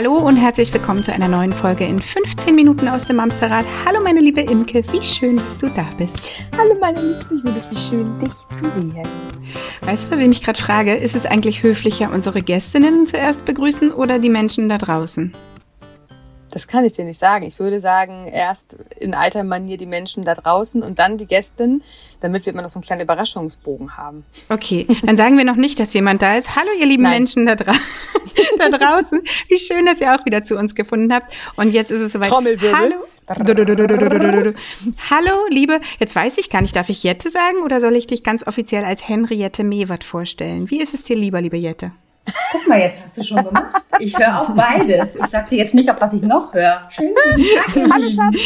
Hallo und herzlich willkommen zu einer neuen Folge in 15 Minuten aus dem Amsterrad. Hallo meine liebe Imke, wie schön, dass du da bist. Hallo meine liebste Judith, wie schön, dich zu sehen. Weißt du, was ich mich gerade frage? Ist es eigentlich höflicher, unsere Gästinnen zuerst begrüßen oder die Menschen da draußen? Das kann ich dir nicht sagen. Ich würde sagen, erst in alter Manier die Menschen da draußen und dann die Gästin, damit wir immer noch so einen kleinen Überraschungsbogen haben. Okay, dann sagen wir noch nicht, dass jemand da ist. Hallo, ihr lieben Nein. Menschen da, dra da draußen. Wie schön, dass ihr auch wieder zu uns gefunden habt. Und jetzt ist es soweit. Trommelwirbel. Hallo. Hallo, liebe. Jetzt weiß ich gar nicht, darf ich Jette sagen oder soll ich dich ganz offiziell als Henriette Mewert vorstellen? Wie ist es dir lieber, liebe Jette? Guck mal, jetzt hast du schon gemacht. Ich höre auf beides. Ich sag dir jetzt nicht, auf was ich noch höre. Schön. Hallo, Schatz.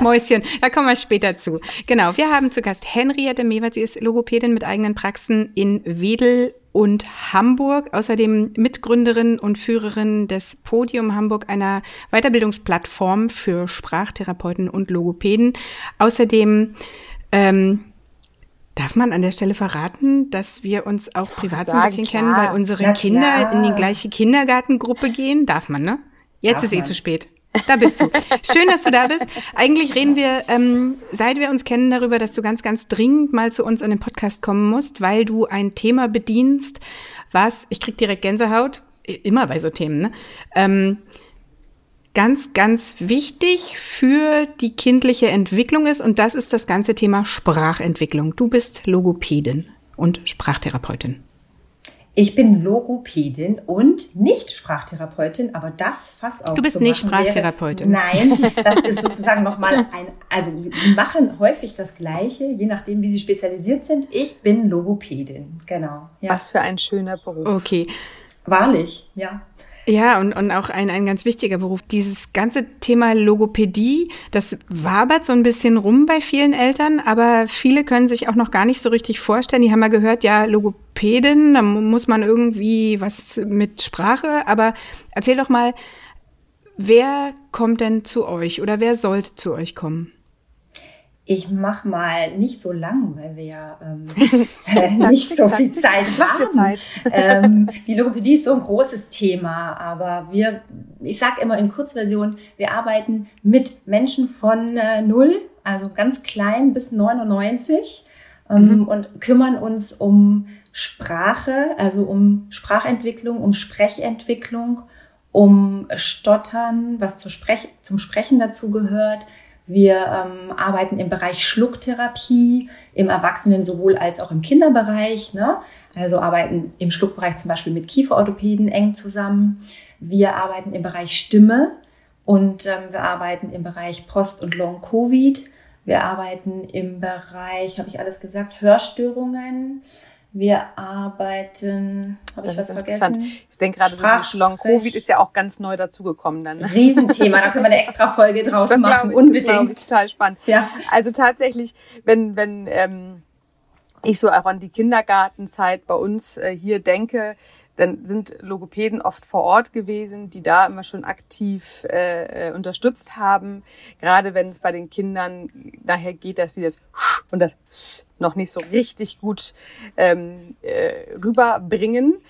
Mäuschen, da kommen wir später zu. Genau, wir haben zu Gast Henriette Mewert. Sie ist Logopädin mit eigenen Praxen in Wedel und Hamburg, außerdem Mitgründerin und Führerin des Podium Hamburg, einer Weiterbildungsplattform für Sprachtherapeuten und Logopäden. Außerdem ähm, Darf man an der Stelle verraten, dass wir uns auch privat so ein bisschen klar. kennen, weil unsere Na Kinder klar. in die gleiche Kindergartengruppe gehen? Darf man, ne? Jetzt Darf ist man. eh zu spät. Da bist du. Schön, dass du da bist. Eigentlich reden wir, ähm, seit wir uns kennen, darüber, dass du ganz, ganz dringend mal zu uns an den Podcast kommen musst, weil du ein Thema bedienst, was, ich krieg direkt Gänsehaut, immer bei so Themen, ne? Ähm, ganz, ganz wichtig für die kindliche Entwicklung ist. Und das ist das ganze Thema Sprachentwicklung. Du bist Logopädin und Sprachtherapeutin. Ich bin Logopädin und nicht Sprachtherapeutin, aber das Fass auch. Du bist nicht Sprachtherapeutin. Wäre, nein, das ist sozusagen nochmal ein, also die machen häufig das Gleiche, je nachdem, wie sie spezialisiert sind. Ich bin Logopädin, genau. Ja. Was für ein schöner Beruf. Okay. Wahrlich, ja. Ja, und, und auch ein, ein ganz wichtiger Beruf. Dieses ganze Thema Logopädie, das wabert so ein bisschen rum bei vielen Eltern, aber viele können sich auch noch gar nicht so richtig vorstellen. Die haben mal gehört, ja, Logopädin, da muss man irgendwie was mit Sprache, aber erzähl doch mal, wer kommt denn zu euch oder wer sollte zu euch kommen? Ich mach mal nicht so lang, weil wir ja ähm, nicht so viel Zeit haben. Zeit. ähm, die Logopädie ist so ein großes Thema, aber wir, ich sag immer in Kurzversion, wir arbeiten mit Menschen von äh, null, also ganz klein bis 99 ähm, mhm. und kümmern uns um Sprache, also um Sprachentwicklung, um Sprechentwicklung, um Stottern, was Sprech zum Sprechen dazu gehört wir ähm, arbeiten im Bereich Schlucktherapie, im Erwachsenen sowohl als auch im Kinderbereich. Ne? Also arbeiten im Schluckbereich zum Beispiel mit Kieferorthopäden eng zusammen. Wir arbeiten im Bereich Stimme und ähm, wir arbeiten im Bereich Post- und Long-Covid. Wir arbeiten im Bereich, habe ich alles gesagt, Hörstörungen. Wir arbeiten, habe ich was vergessen? Ich denke gerade, so Covid ist ja auch ganz neu dazugekommen dann. Ne? Riesenthema, da können wir eine extra Folge draus das machen, ich, unbedingt. Das total spannend. Ja. Also tatsächlich, wenn wenn ähm, ich so auch an die Kindergartenzeit bei uns äh, hier denke, dann sind Logopäden oft vor Ort gewesen, die da immer schon aktiv äh, äh unterstützt haben. Gerade wenn es bei den Kindern daher geht, dass sie das und das noch nicht so richtig gut ähm, äh, rüberbringen.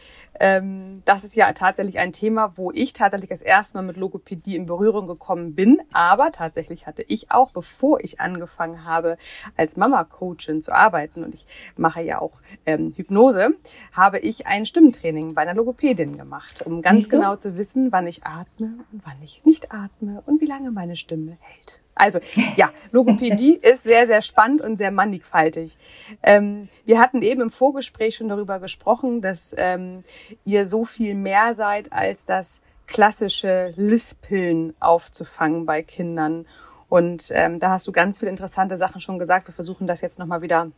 Ähm, das ist ja tatsächlich ein Thema, wo ich tatsächlich das erste Mal mit Logopädie in Berührung gekommen bin. Aber tatsächlich hatte ich auch, bevor ich angefangen habe, als Mama-Coachin zu arbeiten, und ich mache ja auch ähm, Hypnose, habe ich ein Stimmentraining bei einer Logopädin gemacht, um ganz genau zu wissen, wann ich atme und wann ich nicht atme und wie lange meine Stimme hält. Also ja, Logopädie ist sehr, sehr spannend und sehr mannigfaltig. Ähm, wir hatten eben im Vorgespräch schon darüber gesprochen, dass ähm, ihr so viel mehr seid als das klassische Lispeln aufzufangen bei Kindern. Und ähm, da hast du ganz viele interessante Sachen schon gesagt. Wir versuchen das jetzt nochmal wieder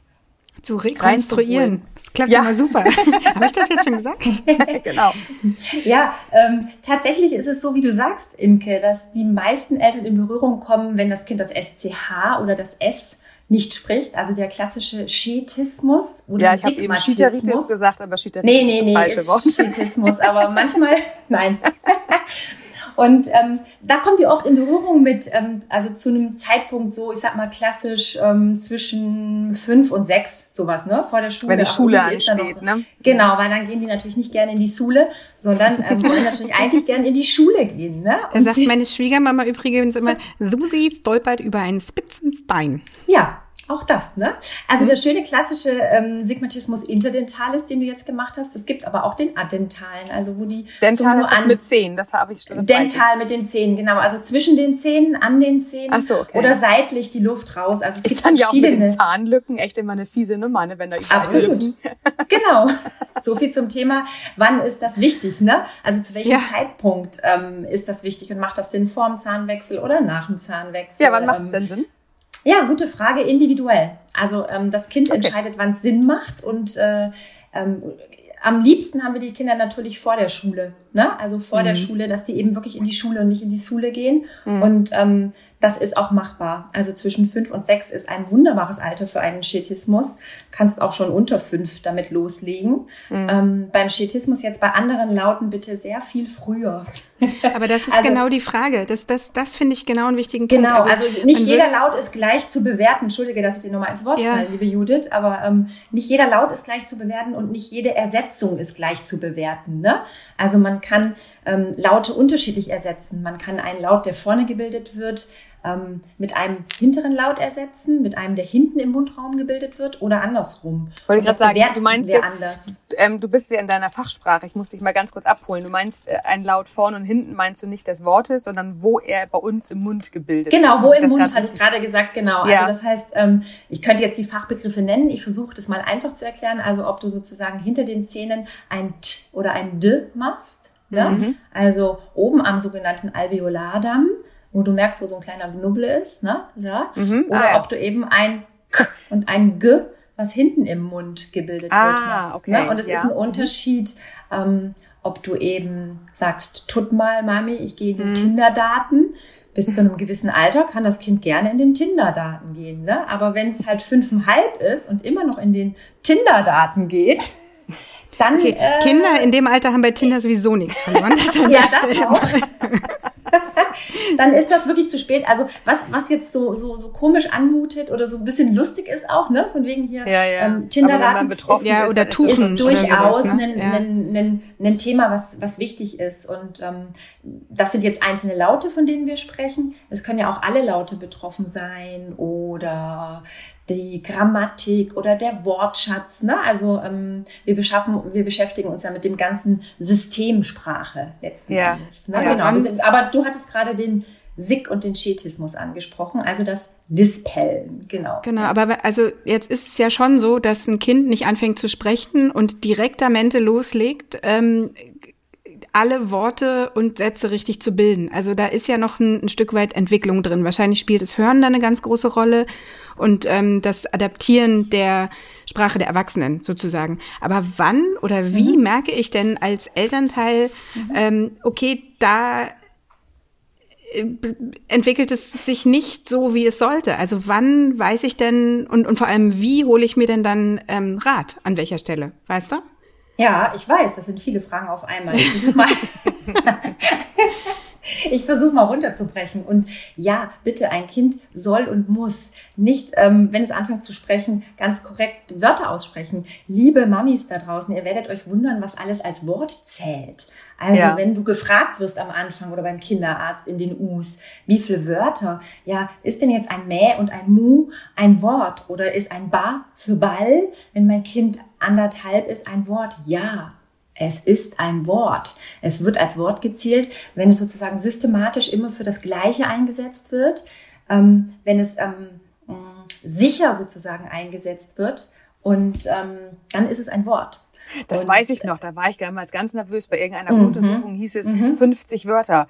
zu rekonstruieren. Das klappt ja. immer super. Habe ich das jetzt schon gesagt? genau. Ja, ähm, tatsächlich ist es so, wie du sagst, Imke, dass die meisten Eltern in Berührung kommen, wenn das Kind das SCH oder das S nicht spricht, also der klassische Schetismus oder Ja, ich habe eben Schiteritis gesagt, aber Schiteritis nee, nee, ist das nee, falsche Wort. Schetismus, aber manchmal, nein. Und ähm, da kommt ihr oft in Berührung mit, ähm, also zu einem Zeitpunkt so, ich sag mal klassisch ähm, zwischen fünf und sechs, sowas, ne, vor der Schule. Wenn die Schule ansteht, noch, ne? Genau, weil dann gehen die natürlich nicht gerne in die Schule, sondern ähm, wollen natürlich eigentlich gerne in die Schule gehen, ne? Und da sagt meine Schwiegermama übrigens immer, Susi stolpert über einen spitzen Stein. Ja, auch das, ne? Also der schöne klassische ähm, Sigmatismus interdentalis, den du jetzt gemacht hast, es gibt aber auch den adentalen, also wo die Dental nur an, mit Zähnen, das habe ich das Dental mit den Zähnen, genau, also zwischen den Zähnen, an den Zähnen so, okay. oder seitlich die Luft raus. Also es ist gibt dann ja auch mit den Zahnlücken echt immer eine fiese Nummer, ne, wenn da überall Absolut. Lücken. genau. So viel zum Thema, wann ist das wichtig, ne? Also zu welchem ja. Zeitpunkt ähm, ist das wichtig und macht das Sinn vor dem Zahnwechsel oder nach dem Zahnwechsel? Ja, wann macht es ähm, denn Sinn? Ja, gute Frage, individuell. Also ähm, das Kind okay. entscheidet, wann es Sinn macht und äh, ähm, am liebsten haben wir die Kinder natürlich vor der Schule, ne? Also vor mhm. der Schule, dass die eben wirklich in die Schule und nicht in die Schule gehen. Mhm. Und ähm, das ist auch machbar. Also zwischen fünf und sechs ist ein wunderbares Alter für einen Schetismus. Kannst auch schon unter fünf damit loslegen. Mhm. Ähm, beim Schetismus jetzt bei anderen Lauten bitte sehr viel früher. Aber das ist also, genau die Frage. Das, das, das finde ich genau einen wichtigen Punkt. Genau, also, also nicht jeder Laut ist gleich zu bewerten. Entschuldige, dass ich dir nochmal ins Wort ja. falle, liebe Judith, aber ähm, nicht jeder Laut ist gleich zu bewerten und nicht jede Ersetzung ist gleich zu bewerten. Ne? Also man kann ähm, Laute unterschiedlich ersetzen. Man kann einen Laut, der vorne gebildet wird, ähm, mit einem hinteren Laut ersetzen, mit einem, der hinten im Mundraum gebildet wird oder andersrum. Wollte ich gerade sagen, du meinst jetzt, anders. Ähm, du bist ja in deiner Fachsprache, ich muss dich mal ganz kurz abholen. Du meinst äh, ein Laut vorne und hinten meinst du nicht des Wortes, sondern wo er bei uns im Mund gebildet genau, wird. Genau, wo im Mund, hatte ich gerade gesagt, genau. Ja. Also das heißt, ähm, ich könnte jetzt die Fachbegriffe nennen, ich versuche das mal einfach zu erklären, also ob du sozusagen hinter den Zähnen ein T oder ein D machst. Ja? Mhm. Also oben am sogenannten Alveolardamm wo du merkst, wo so ein kleiner Knubbel ist, ne? Ja? Mhm. Oder ah, ja. ob du eben ein K und ein G, was hinten im Mund gebildet ah, wird, machst. Okay. Ne? Und es ja. ist ein Unterschied, ähm, ob du eben sagst, tut mal, Mami, ich gehe in den mhm. Tinder-Daten. Bis zu einem gewissen Alter kann das Kind gerne in den Tinder-Daten gehen. Ne? Aber wenn es halt fünfeinhalb ist und immer noch in den Tinder-Daten geht, dann. Okay. Äh, Kinder in dem Alter haben bei Tinder sowieso nichts verloren. Ja, das auch. dann ist das wirklich zu spät. Also was, was jetzt so, so, so komisch anmutet oder so ein bisschen lustig ist auch, ne? Von wegen hier ja, ja. Ähm, Tinderdaten ist, ja, oder ist, ist durchaus oder ne? ein, ja. ein, ein, ein Thema, was, was wichtig ist. Und ähm, das sind jetzt einzelne Laute, von denen wir sprechen. Es können ja auch alle Laute betroffen sein oder die Grammatik oder der Wortschatz. Ne? Also ähm, wir beschaffen, wir beschäftigen uns ja mit dem ganzen Systemsprache letzten ja. Endes. Ne? Ja, genau. Sind, aber du hattest gerade den Sick und den Schetismus angesprochen, also das Lispellen, genau. Genau, aber also jetzt ist es ja schon so, dass ein Kind nicht anfängt zu sprechen und direktamente loslegt, ähm, alle Worte und Sätze richtig zu bilden. Also da ist ja noch ein, ein Stück weit Entwicklung drin. Wahrscheinlich spielt das Hören da eine ganz große Rolle und ähm, das Adaptieren der Sprache der Erwachsenen sozusagen. Aber wann oder wie mhm. merke ich denn als Elternteil, mhm. ähm, okay, da äh, entwickelt es sich nicht so, wie es sollte. Also wann weiß ich denn und, und vor allem, wie hole ich mir denn dann ähm, Rat? An welcher Stelle? Weißt du? Ja, ich weiß, das sind viele Fragen auf einmal. Ich versuche mal, runterzubrechen. Und ja, bitte, ein Kind soll und muss nicht, ähm, wenn es anfängt zu sprechen, ganz korrekt Wörter aussprechen. Liebe Mamis da draußen, ihr werdet euch wundern, was alles als Wort zählt. Also ja. wenn du gefragt wirst am Anfang oder beim Kinderarzt in den Us, wie viele Wörter, ja, ist denn jetzt ein Mäh und ein Mu ein Wort oder ist ein Ba für Ball, wenn mein Kind anderthalb ist, ein Wort? Ja. Es ist ein Wort. Es wird als Wort gezählt, wenn es sozusagen systematisch immer für das Gleiche eingesetzt wird, ähm, wenn es ähm, sicher sozusagen eingesetzt wird und ähm, dann ist es ein Wort. Das und, weiß ich noch, da war ich damals ganz nervös. Bei irgendeiner mhm. Untersuchung hieß es mhm. 50 Wörter.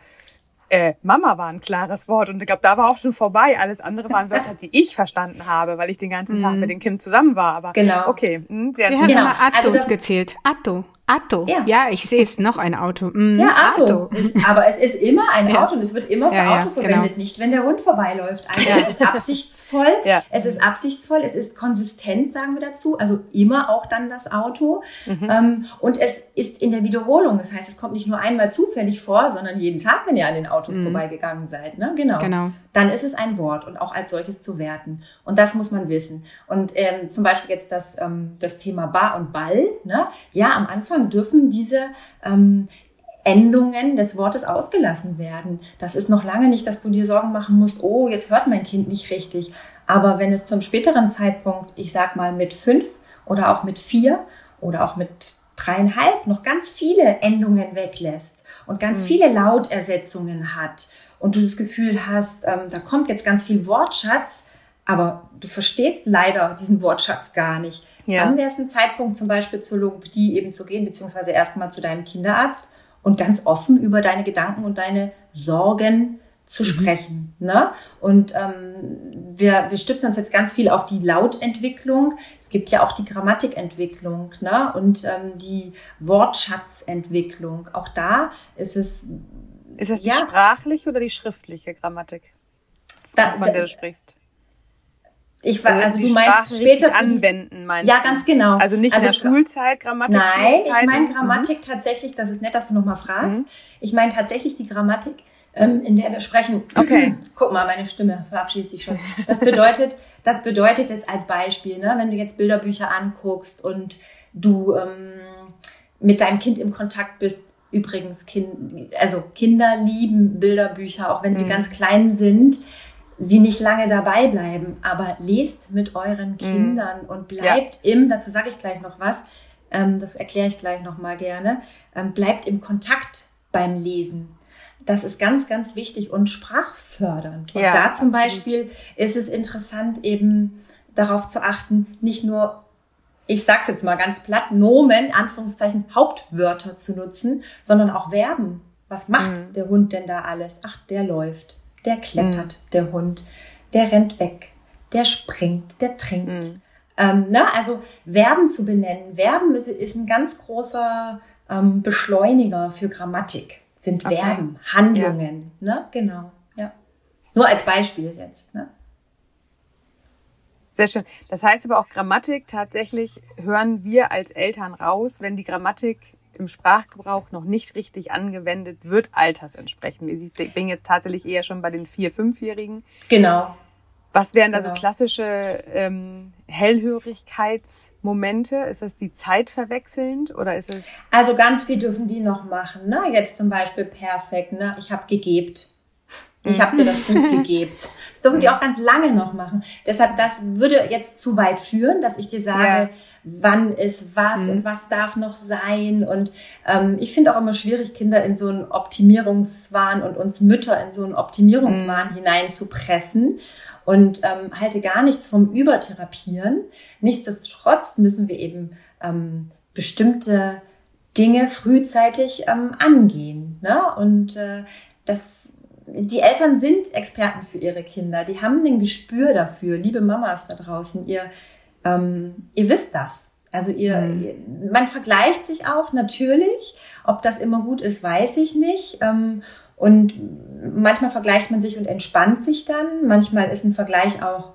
Äh, Mama war ein klares Wort und ich glaube, da war auch schon vorbei. Alles andere waren Wörter, die ich verstanden habe, weil ich den ganzen Tag mhm. mit dem Kind zusammen war. Aber genau. okay, hm, sehr Wir haben genau. immer Atto also gezählt. Atto. Auto. Ja, ja ich sehe es, noch ein Auto. Mm, ja, Auto. Auto. Ist, aber es ist immer ein ja. Auto und es wird immer für ja, Auto verwendet, genau. nicht wenn der Hund vorbeiläuft. Also es ist absichtsvoll, es ist absichtsvoll, es ist konsistent, sagen wir dazu. Also immer auch dann das Auto. Mhm. Ähm, und es ist in der Wiederholung. Das heißt, es kommt nicht nur einmal zufällig vor, sondern jeden Tag, wenn ihr an den Autos mhm. vorbeigegangen seid. Ne? Genau. genau. Dann ist es ein Wort und auch als solches zu werten. Und das muss man wissen. Und ähm, zum Beispiel jetzt das, ähm, das Thema Bar und Ball. Ne? Ja, am Anfang dürfen diese ähm, Endungen des Wortes ausgelassen werden. Das ist noch lange nicht, dass du dir Sorgen machen musst, oh, jetzt hört mein Kind nicht richtig. Aber wenn es zum späteren Zeitpunkt, ich sag mal mit fünf oder auch mit vier oder auch mit dreieinhalb noch ganz viele Endungen weglässt und ganz mhm. viele Lautersetzungen hat und du das Gefühl hast, ähm, da kommt jetzt ganz viel Wortschatz, aber du verstehst leider diesen Wortschatz gar nicht. Ja. Dann wäre es ein Zeitpunkt, zum Beispiel zur Logopädie eben zu gehen, beziehungsweise erstmal zu deinem Kinderarzt und ganz offen über deine Gedanken und deine Sorgen zu mhm. sprechen. Ne? Und ähm, wir, wir stützen uns jetzt ganz viel auf die Lautentwicklung. Es gibt ja auch die Grammatikentwicklung ne? und ähm, die Wortschatzentwicklung. Auch da ist es. Ist das ja, die sprachliche oder die schriftliche Grammatik, da, von der du sprichst? Ich war, also, also du meinst später anwenden, meinst Ja, ganz genau. Also nicht also, in der Schulzeit Grammatik. Nein, ich meine Grammatik mhm. tatsächlich. Das ist nett, dass du nochmal fragst. Mhm. Ich meine tatsächlich die Grammatik, ähm, in der wir sprechen. Okay. Guck mal, meine Stimme verabschiedet sich schon. Das bedeutet, das bedeutet jetzt als Beispiel, ne, wenn du jetzt Bilderbücher anguckst und du ähm, mit deinem Kind im Kontakt bist. Übrigens, kind, also Kinder lieben Bilderbücher, auch wenn sie mhm. ganz klein sind sie nicht lange dabei bleiben, aber lest mit euren mhm. Kindern mhm. und bleibt ja. im, dazu sage ich gleich noch was, ähm, das erkläre ich gleich noch mal gerne, ähm, bleibt im Kontakt beim Lesen. Das ist ganz, ganz wichtig und sprachfördernd. Und ja, da zum absolut. Beispiel ist es interessant, eben darauf zu achten, nicht nur, ich sag's jetzt mal ganz platt, Nomen, Anführungszeichen, Hauptwörter zu nutzen, sondern auch Verben. Was macht mhm. der Hund denn da alles? Ach, der läuft der klettert, mhm. der Hund, der rennt weg, der springt, der trinkt. Mhm. Ähm, ne? Also Verben zu benennen. Verben ist, ist ein ganz großer ähm, Beschleuniger für Grammatik. Sind okay. Verben, Handlungen. Ja. Ne? Genau. Ja. Nur als Beispiel jetzt. Ne? Sehr schön. Das heißt aber auch Grammatik tatsächlich hören wir als Eltern raus, wenn die Grammatik im Sprachgebrauch noch nicht richtig angewendet wird, altersentsprechend. Ich bin jetzt tatsächlich eher schon bei den vier-, fünfjährigen. Genau. Was wären da so genau. klassische ähm, Hellhörigkeitsmomente? Ist das die Zeit verwechselnd oder ist es? Also ganz viel dürfen die noch machen. Ne? Jetzt zum Beispiel perfekt. Ne? Ich habe gegebt. Ich habe dir das Buch gegeben. Das dürfen die auch ganz lange noch machen. Deshalb, das würde jetzt zu weit führen, dass ich dir sage, ja wann ist was mhm. und was darf noch sein. Und ähm, ich finde auch immer schwierig, Kinder in so einen Optimierungswahn und uns Mütter in so einen Optimierungswahn mhm. hineinzupressen und ähm, halte gar nichts vom Übertherapieren. Nichtsdestotrotz müssen wir eben ähm, bestimmte Dinge frühzeitig ähm, angehen. Ne? Und äh, das die Eltern sind Experten für ihre Kinder. Die haben ein Gespür dafür. Liebe Mamas da draußen, ihr ähm, ihr wisst das. Also ihr, mhm. man vergleicht sich auch natürlich. Ob das immer gut ist, weiß ich nicht. Ähm, und manchmal vergleicht man sich und entspannt sich dann. Manchmal ist ein Vergleich auch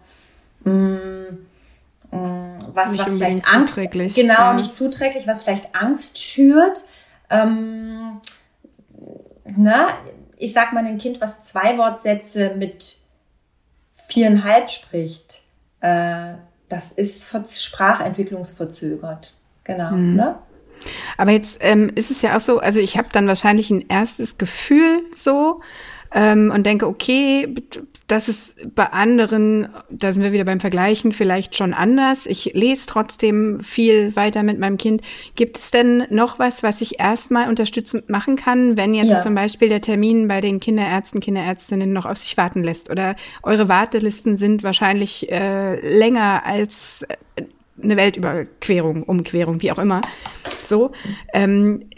mh, mm, mh, mm, was, nicht was vielleicht Angst, genau, ja. nicht zuträglich, was vielleicht Angst schürt. Ähm, na, ich sag mal ein Kind, was zwei Wortsätze mit viereinhalb spricht, äh, das ist sprachentwicklungsverzögert. Genau. Mhm. Ne? Aber jetzt ähm, ist es ja auch so, also ich habe dann wahrscheinlich ein erstes Gefühl so ähm, und denke, okay, das ist bei anderen, da sind wir wieder beim Vergleichen, vielleicht schon anders. Ich lese trotzdem viel weiter mit meinem Kind. Gibt es denn noch was, was ich erstmal unterstützend machen kann, wenn jetzt ja. zum Beispiel der Termin bei den Kinderärzten, Kinderärztinnen noch auf sich warten lässt? Oder eure Wartelisten sind wahrscheinlich äh, länger als äh, eine Weltüberquerung, Umquerung, wie auch immer. So. Ähm,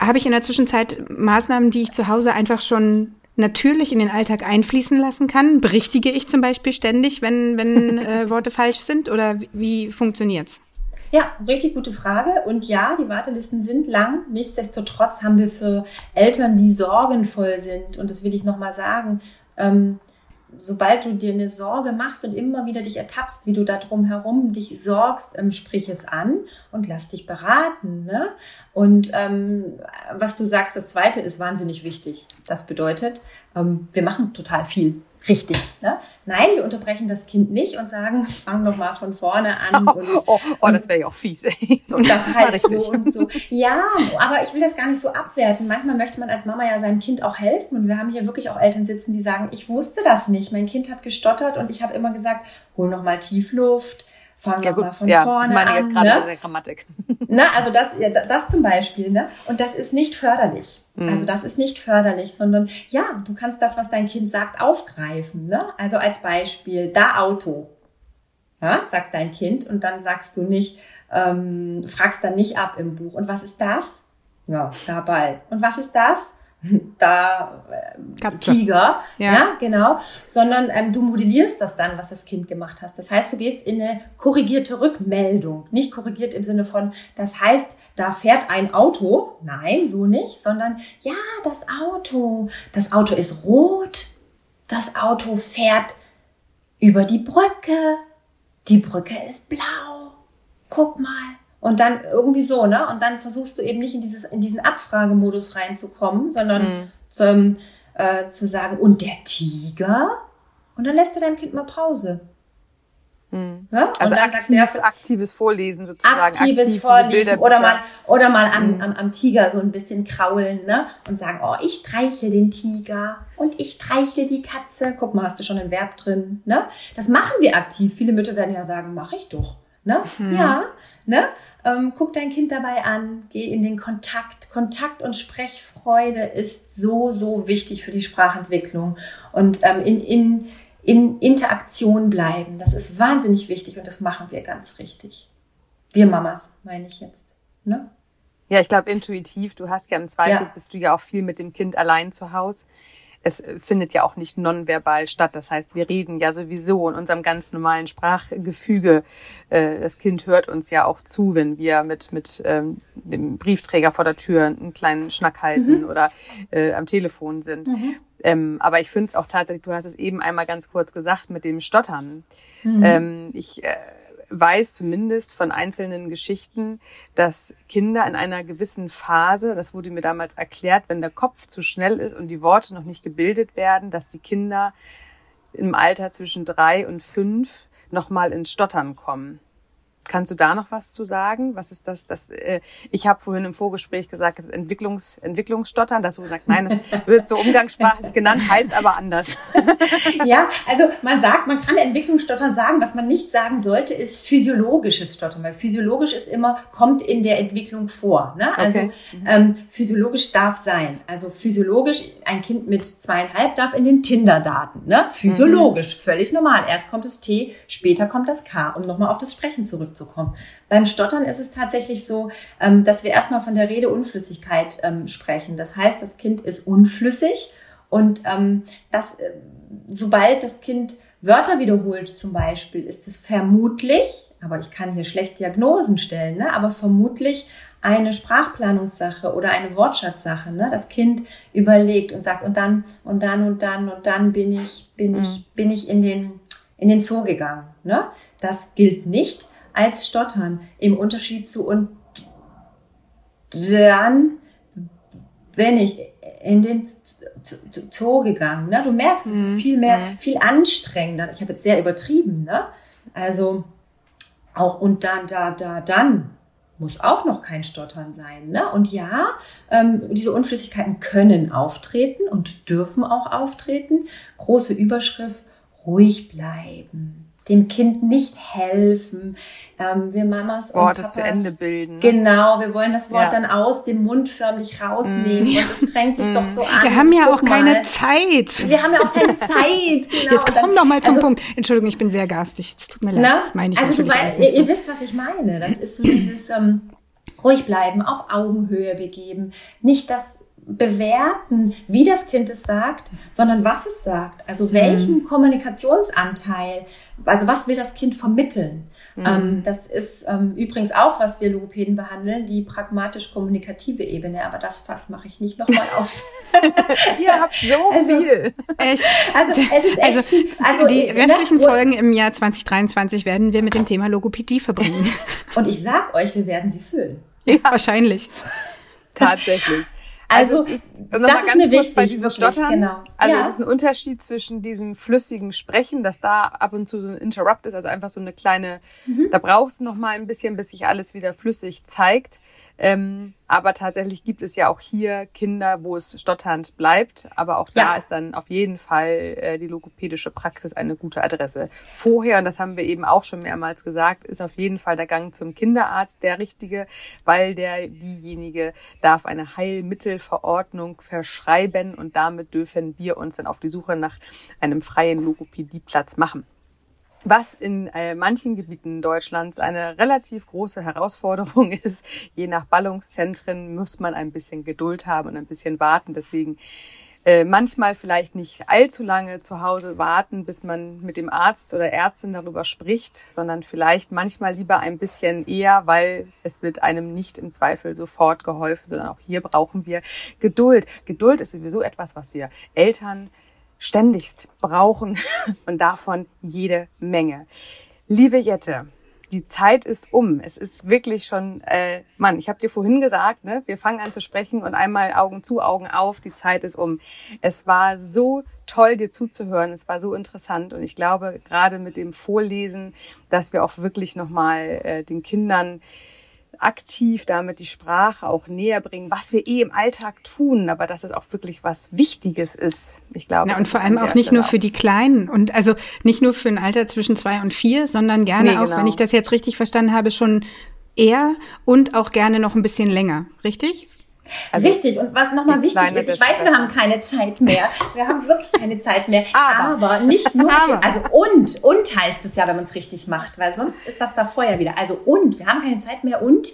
habe ich in der Zwischenzeit Maßnahmen, die ich zu Hause einfach schon natürlich in den Alltag einfließen lassen kann? Berichtige ich zum Beispiel ständig, wenn, wenn äh, Worte falsch sind oder wie, wie funktioniert's? Ja, richtig gute Frage. Und ja, die Wartelisten sind lang. Nichtsdestotrotz haben wir für Eltern, die sorgenvoll sind, und das will ich nochmal sagen, ähm, sobald du dir eine Sorge machst und immer wieder dich ertappst, wie du da drum herum dich sorgst, ähm, sprich es an und lass dich beraten. Ne? Und ähm, was du sagst, das zweite ist wahnsinnig wichtig. Das bedeutet, ähm, wir machen total viel richtig. Ne? Nein, wir unterbrechen das Kind nicht und sagen, fang doch mal von vorne an. Und, oh, oh, das wäre ja auch fies. so, und das heißt so und so. Ja, aber ich will das gar nicht so abwerten. Manchmal möchte man als Mama ja seinem Kind auch helfen. Und wir haben hier wirklich auch Eltern sitzen, die sagen, ich wusste das nicht. Mein Kind hat gestottert und ich habe immer gesagt, hol noch mal Tiefluft fang ja, mal von ja, vorne meine an. Jetzt gerade ne? der Grammatik. Na, also das, ja, das zum Beispiel, ne? Und das ist nicht förderlich. Mhm. Also das ist nicht förderlich, sondern ja, du kannst das, was dein Kind sagt, aufgreifen. Ne? Also als Beispiel, da Auto. Ja, sagt dein Kind und dann sagst du nicht, ähm, fragst dann nicht ab im Buch. Und was ist das? Ja, da Ball. Und was ist das? Da äh, Tiger, ja. ja. genau, sondern ähm, du modellierst das dann, was das Kind gemacht hast. Das heißt, du gehst in eine korrigierte Rückmeldung, nicht korrigiert im Sinne von, das heißt, da fährt ein Auto, nein, so nicht, sondern ja, das Auto, das Auto ist rot, das Auto fährt über die Brücke, die Brücke ist blau, guck mal, und dann irgendwie so, ne? Und dann versuchst du eben nicht in dieses, in diesen Abfragemodus reinzukommen, sondern mhm. zu, äh, zu sagen, und der Tiger? Und dann lässt du deinem Kind mal Pause. Mhm. Ja? Also aktiv, der, aktives Vorlesen sozusagen. Aktives aktiv Vorlesen oder mal, oder mal am, mhm. am, am Tiger so ein bisschen kraulen ne? und sagen, oh, ich streichel den Tiger und ich streichel die Katze. Guck mal, hast du schon ein Verb drin. Ne? Das machen wir aktiv. Viele Mütter werden ja sagen, mach ich doch. Ne? Mhm. Ja, ne? Ähm, guck dein Kind dabei an, geh in den Kontakt. Kontakt und Sprechfreude ist so, so wichtig für die Sprachentwicklung. Und ähm, in, in, in Interaktion bleiben, das ist wahnsinnig wichtig und das machen wir ganz richtig. Wir Mamas, meine ich jetzt. Ne? Ja, ich glaube intuitiv. Du hast ja im Zweifel, ja. bist du ja auch viel mit dem Kind allein zu Hause es findet ja auch nicht nonverbal statt. Das heißt, wir reden ja sowieso in unserem ganz normalen Sprachgefüge. Äh, das Kind hört uns ja auch zu, wenn wir mit, mit ähm, dem Briefträger vor der Tür einen kleinen Schnack halten mhm. oder äh, am Telefon sind. Mhm. Ähm, aber ich finde es auch tatsächlich, du hast es eben einmal ganz kurz gesagt mit dem Stottern. Mhm. Ähm, ich äh, weiß zumindest von einzelnen Geschichten, dass Kinder in einer gewissen Phase, das wurde mir damals erklärt, wenn der Kopf zu schnell ist und die Worte noch nicht gebildet werden, dass die Kinder im Alter zwischen drei und fünf nochmal ins Stottern kommen. Kannst du da noch was zu sagen? Was ist das? das äh, ich habe vorhin im Vorgespräch gesagt, es ist Entwicklungs, Entwicklungsstottern. Das du gesagt, nein, das wird so umgangssprachlich genannt, heißt aber anders. ja, also man sagt, man kann Entwicklungsstottern sagen. Was man nicht sagen sollte, ist physiologisches Stottern, weil physiologisch ist immer kommt in der Entwicklung vor. Ne? Also okay. ähm, physiologisch darf sein. Also physiologisch ein Kind mit zweieinhalb darf in den Tinder-Daten. Ne? Physiologisch, mhm. völlig normal. Erst kommt das T, später kommt das K, um nochmal auf das Sprechen zurück zurückzukommen. Beim Stottern ist es tatsächlich so, ähm, dass wir erstmal von der Redeunflüssigkeit ähm, sprechen. Das heißt, das Kind ist unflüssig und ähm, das, äh, sobald das Kind Wörter wiederholt zum Beispiel, ist es vermutlich, aber ich kann hier schlecht Diagnosen stellen, ne, aber vermutlich eine Sprachplanungssache oder eine Wortschatzsache. Ne? Das Kind überlegt und sagt und dann und dann und dann und dann bin ich bin mhm. ich bin ich in den in den Zoo gegangen. Ne? Das gilt nicht als Stottern. Im Unterschied zu und dann bin ich in den Zoo gegangen. Ne? Du merkst, es ist mhm. viel mehr, mhm. viel anstrengender. Ich habe jetzt sehr übertrieben. Ne? Also auch und dann, da, da, dann muss auch noch kein Stottern sein. Ne? Und ja, ähm, diese Unflüssigkeiten können auftreten und dürfen auch auftreten. Große Überschrift, ruhig bleiben dem Kind nicht helfen. Ähm, wir Mamas Worte Papas, zu Ende bilden. Genau, wir wollen das Wort ja. dann aus dem Mund förmlich rausnehmen mm. und es strengt sich mm. doch so an. Wir haben ja auch mal. keine Zeit. Wir haben ja auch keine Zeit. Genau. Jetzt komm doch mal zum also, Punkt. Entschuldigung, ich bin sehr garstig. Es tut mir leid. Das meine ich also du weißt, ihr, ihr, wisst, was ich meine. Das ist so dieses ähm, ruhig bleiben, auf Augenhöhe begeben, nicht das bewerten, wie das Kind es sagt, sondern was es sagt. Also mhm. welchen mhm. Kommunikationsanteil, also was will das Kind vermitteln? Mhm. Ähm, das ist ähm, übrigens auch, was wir Logopäden behandeln, die pragmatisch-kommunikative Ebene. Aber das Fass mache ich nicht nochmal auf. Ihr habt so also, viel. Echt? Also es ist echt also, viel. Also die äh, restlichen ne? Folgen im Jahr 2023 werden wir mit dem Thema Logopädie verbringen. Und ich sag euch, wir werden sie füllen. Ja, wahrscheinlich. Tatsächlich. Also, also ist, das ist mir wichtig, wirklich, Stottern. genau. Also ja. es ist ein Unterschied zwischen diesem flüssigen Sprechen, dass da ab und zu so ein Interrupt ist, also einfach so eine kleine, mhm. da brauchst du noch mal ein bisschen, bis sich alles wieder flüssig zeigt. Ähm, aber tatsächlich gibt es ja auch hier Kinder, wo es stotternd bleibt. Aber auch da ja. ist dann auf jeden Fall äh, die logopädische Praxis eine gute Adresse. Vorher, und das haben wir eben auch schon mehrmals gesagt, ist auf jeden Fall der Gang zum Kinderarzt der richtige, weil der diejenige darf eine Heilmittelverordnung verschreiben und damit dürfen wir uns dann auf die Suche nach einem freien Logopädieplatz machen was in äh, manchen Gebieten Deutschlands eine relativ große Herausforderung ist. Je nach Ballungszentren muss man ein bisschen Geduld haben und ein bisschen warten. Deswegen äh, manchmal vielleicht nicht allzu lange zu Hause warten, bis man mit dem Arzt oder Ärztin darüber spricht, sondern vielleicht manchmal lieber ein bisschen eher, weil es wird einem nicht im Zweifel sofort geholfen, sondern auch hier brauchen wir Geduld. Geduld ist sowieso etwas, was wir Eltern ständigst brauchen und davon jede Menge. Liebe Jette, die Zeit ist um. Es ist wirklich schon, äh, Mann, ich habe dir vorhin gesagt, ne, wir fangen an zu sprechen und einmal Augen zu, Augen auf, die Zeit ist um. Es war so toll, dir zuzuhören. Es war so interessant und ich glaube, gerade mit dem Vorlesen, dass wir auch wirklich nochmal äh, den Kindern aktiv damit die Sprache auch näher bringen, was wir eh im Alltag tun, aber dass es auch wirklich was Wichtiges ist. Ich glaube. Ja, und vor allem auch nicht nur für die Kleinen und also nicht nur für ein Alter zwischen zwei und vier, sondern gerne nee, auch, genau. wenn ich das jetzt richtig verstanden habe, schon eher und auch gerne noch ein bisschen länger. Richtig? Also Richtig. Und was nochmal wichtig ist, ich weiß, wir haben keine Zeit mehr. Wir haben wirklich keine Zeit mehr. Aber, aber nicht nur, aber. also und, und heißt es ja, wenn man es richtig macht, weil sonst ist das da vorher wieder. Also und, wir haben keine Zeit mehr und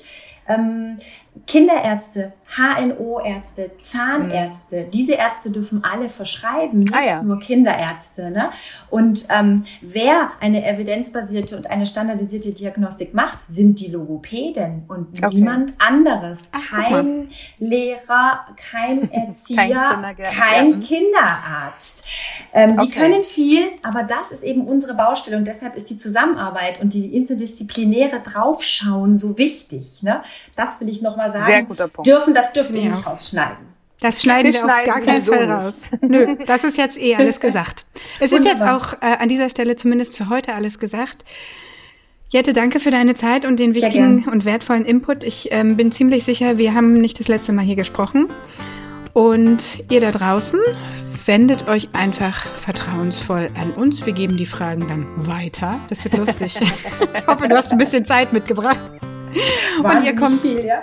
ähm, Kinderärzte, HNO-Ärzte, Zahnärzte, mhm. diese Ärzte dürfen alle verschreiben, nicht ah, ja. nur Kinderärzte. Ne? Und ähm, wer eine evidenzbasierte und eine standardisierte Diagnostik macht, sind die Logopäden und okay. niemand anderes. Ach, kein Lehrer, kein Erzieher, kein, kein mhm. Kinderarzt. Ähm, okay. Die können viel, aber das ist eben unsere Baustelle und deshalb ist die Zusammenarbeit und die interdisziplinäre Draufschauen so wichtig. Ne? Das will ich noch mal sagen. Sehr guter Punkt. Dürfen, das dürfen wir ja. nicht rausschneiden. Das schneiden wir, wir auf gar keinen Fall raus. Nö, das ist jetzt eh alles gesagt. Es Wunderbar. ist jetzt auch äh, an dieser Stelle zumindest für heute alles gesagt. Jette, danke für deine Zeit und den wichtigen und wertvollen Input. Ich ähm, bin ziemlich sicher, wir haben nicht das letzte Mal hier gesprochen. Und ihr da draußen, wendet euch einfach vertrauensvoll an uns. Wir geben die Fragen dann weiter. Das wird lustig. ich hoffe, du hast ein bisschen Zeit mitgebracht. Und ihr kommt, viel, ja?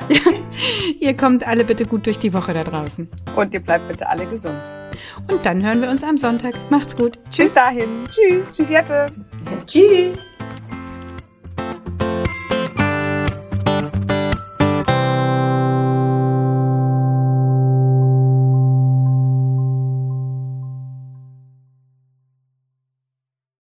ihr kommt alle bitte gut durch die Woche da draußen. Und ihr bleibt bitte alle gesund. Und dann hören wir uns am Sonntag. Macht's gut. Tschüss. Bis dahin. Tschüss. Tschüss, Jette. Tschüss.